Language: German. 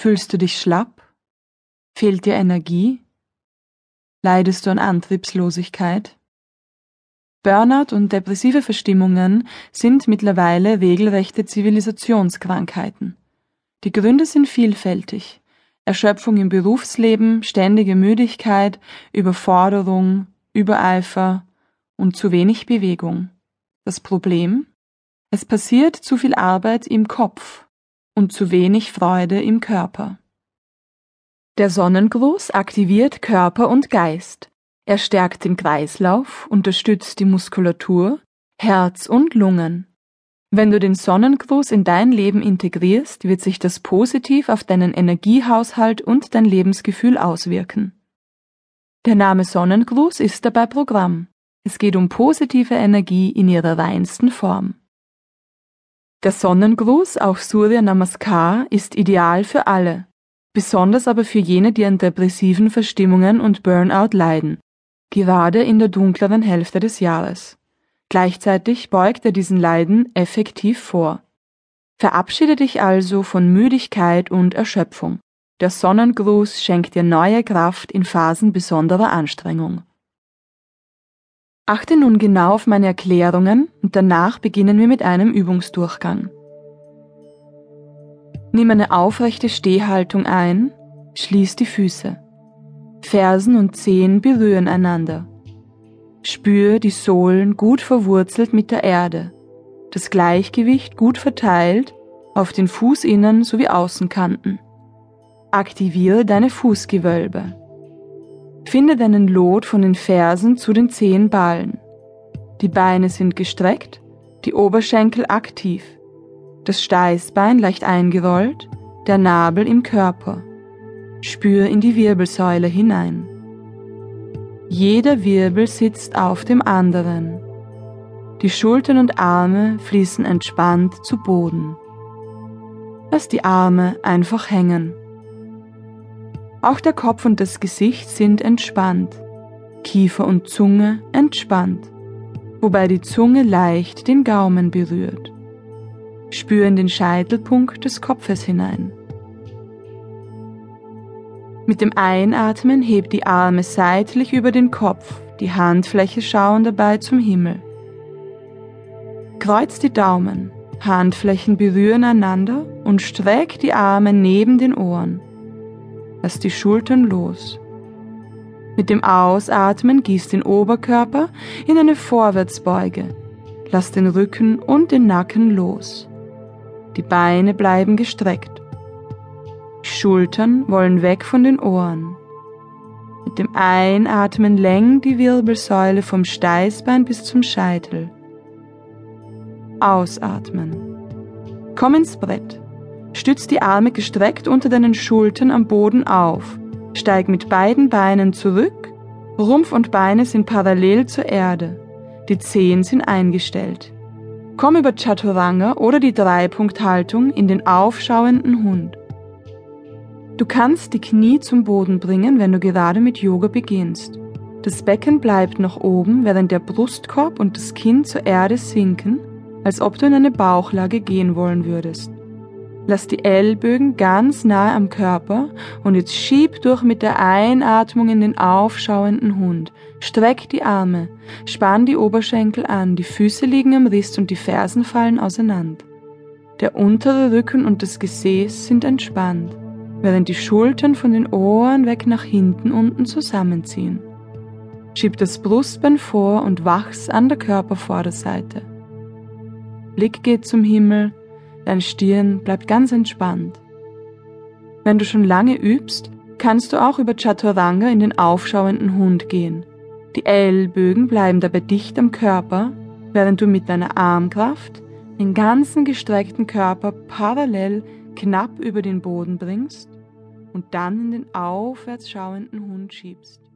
Fühlst du dich schlapp? Fehlt dir Energie? Leidest du an Antriebslosigkeit? Burnout und depressive Verstimmungen sind mittlerweile regelrechte Zivilisationskrankheiten. Die Gründe sind vielfältig. Erschöpfung im Berufsleben, ständige Müdigkeit, Überforderung, Übereifer und zu wenig Bewegung. Das Problem? Es passiert zu viel Arbeit im Kopf und zu wenig Freude im Körper. Der Sonnengruß aktiviert Körper und Geist. Er stärkt den Kreislauf, unterstützt die Muskulatur, Herz und Lungen. Wenn du den Sonnengruß in dein Leben integrierst, wird sich das positiv auf deinen Energiehaushalt und dein Lebensgefühl auswirken. Der Name Sonnengruß ist dabei Programm. Es geht um positive Energie in ihrer reinsten Form. Der Sonnengruß, auch Surya Namaskar, ist ideal für alle, besonders aber für jene, die an depressiven Verstimmungen und Burnout leiden gerade in der dunkleren Hälfte des Jahres. Gleichzeitig beugt er diesen Leiden effektiv vor. Verabschiede dich also von Müdigkeit und Erschöpfung. Der Sonnengruß schenkt dir neue Kraft in Phasen besonderer Anstrengung. Achte nun genau auf meine Erklärungen und danach beginnen wir mit einem Übungsdurchgang. Nimm eine aufrechte Stehhaltung ein, schließ die Füße. Fersen und Zehen berühren einander. Spür die Sohlen gut verwurzelt mit der Erde, das Gleichgewicht gut verteilt auf den Fußinnen sowie Außenkanten. Aktiviere deine Fußgewölbe. Finde deinen Lot von den Fersen zu den Zehenballen. Die Beine sind gestreckt, die Oberschenkel aktiv, das Steißbein leicht eingerollt, der Nabel im Körper. Spür in die Wirbelsäule hinein. Jeder Wirbel sitzt auf dem anderen. Die Schultern und Arme fließen entspannt zu Boden. Lass die Arme einfach hängen. Auch der Kopf und das Gesicht sind entspannt. Kiefer und Zunge entspannt, wobei die Zunge leicht den Gaumen berührt. Spür in den Scheitelpunkt des Kopfes hinein. Mit dem Einatmen hebt die Arme seitlich über den Kopf, die Handfläche schauen dabei zum Himmel. Kreuz die Daumen, Handflächen berühren einander und streck die Arme neben den Ohren. Lass die Schultern los. Mit dem Ausatmen gieß den Oberkörper in eine Vorwärtsbeuge. Lass den Rücken und den Nacken los. Die Beine bleiben gestreckt. Schultern wollen weg von den Ohren. Mit dem Einatmen lenk die Wirbelsäule vom Steißbein bis zum Scheitel. Ausatmen. Komm ins Brett. Stütz die Arme gestreckt unter deinen Schultern am Boden auf. Steig mit beiden Beinen zurück. Rumpf und Beine sind parallel zur Erde. Die Zehen sind eingestellt. Komm über Chaturanga oder die Dreipunkthaltung in den aufschauenden Hund. Du kannst die Knie zum Boden bringen, wenn du gerade mit Yoga beginnst. Das Becken bleibt nach oben, während der Brustkorb und das Kinn zur Erde sinken, als ob du in eine Bauchlage gehen wollen würdest. Lass die Ellbögen ganz nahe am Körper und jetzt schieb durch mit der Einatmung in den aufschauenden Hund. Streck die Arme, spann die Oberschenkel an, die Füße liegen am Rist und die Fersen fallen auseinander. Der untere Rücken und das Gesäß sind entspannt während die Schultern von den Ohren weg nach hinten unten zusammenziehen. Schieb das Brustbein vor und wachs an der Körpervorderseite. Blick geht zum Himmel, dein Stirn bleibt ganz entspannt. Wenn du schon lange übst, kannst du auch über Chaturanga in den aufschauenden Hund gehen. Die Ellbögen bleiben dabei dicht am Körper, während du mit deiner Armkraft den ganzen gestreckten Körper parallel knapp über den Boden bringst und dann in den aufwärts schauenden Hund schiebst.